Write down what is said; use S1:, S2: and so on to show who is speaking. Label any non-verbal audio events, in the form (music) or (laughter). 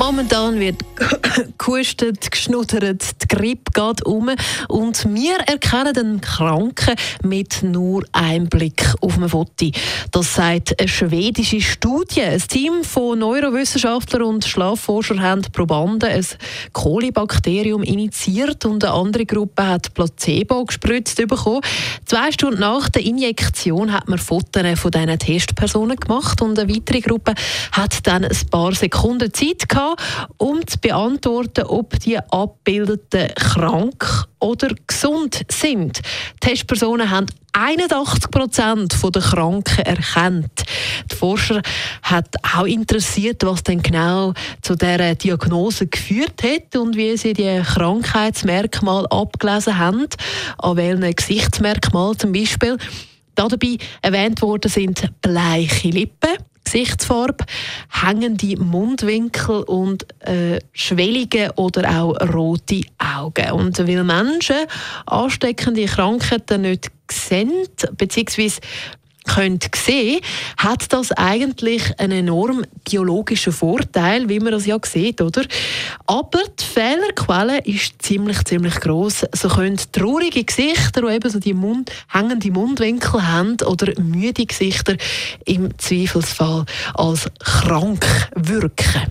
S1: Momentan wird (coughs) gehustet, geschnuddert, die Grippe geht um und wir erkennen den Kranken mit nur einem Blick auf ein Foto. Das sagt eine schwedische Studie. Ein Team von Neurowissenschaftlern und Schlafforschern haben Probanden ein Kolibakterium initiiert und eine andere Gruppe hat Placebo gespritzt bekommen. Zwei Stunden nach der Injektion hat man Fotos von diesen Testpersonen gemacht und eine weitere Gruppe hat dann ein paar Sekunden Zeit gehabt, um zu beantworten, ob die Abbildeten krank oder gesund sind. Die Testpersonen haben 81 Prozent der Kranken erkannt. Die Forscher hat auch interessiert, was denn genau zu dieser Diagnose geführt hat und wie sie die Krankheitsmerkmale abgelesen haben, an welchen Gesichtsmerkmalen zum Beispiel. Dabei erwähnt worden sind bleiche Lippen, Gesichtsfarbe, hängende Mundwinkel und äh, schwellige oder auch rote Augen. Und weil Menschen ansteckende Krankheiten nicht sehen, beziehungsweise könnt sehen, hat das eigentlich einen enorm biologischen Vorteil, wie man das ja sieht, oder? Aber die Fehlerquelle ist ziemlich, ziemlich groß. So können traurige Gesichter, die eben so die Mund, hängende Mundwinkel haben, oder müde Gesichter im Zweifelsfall als krank wirken.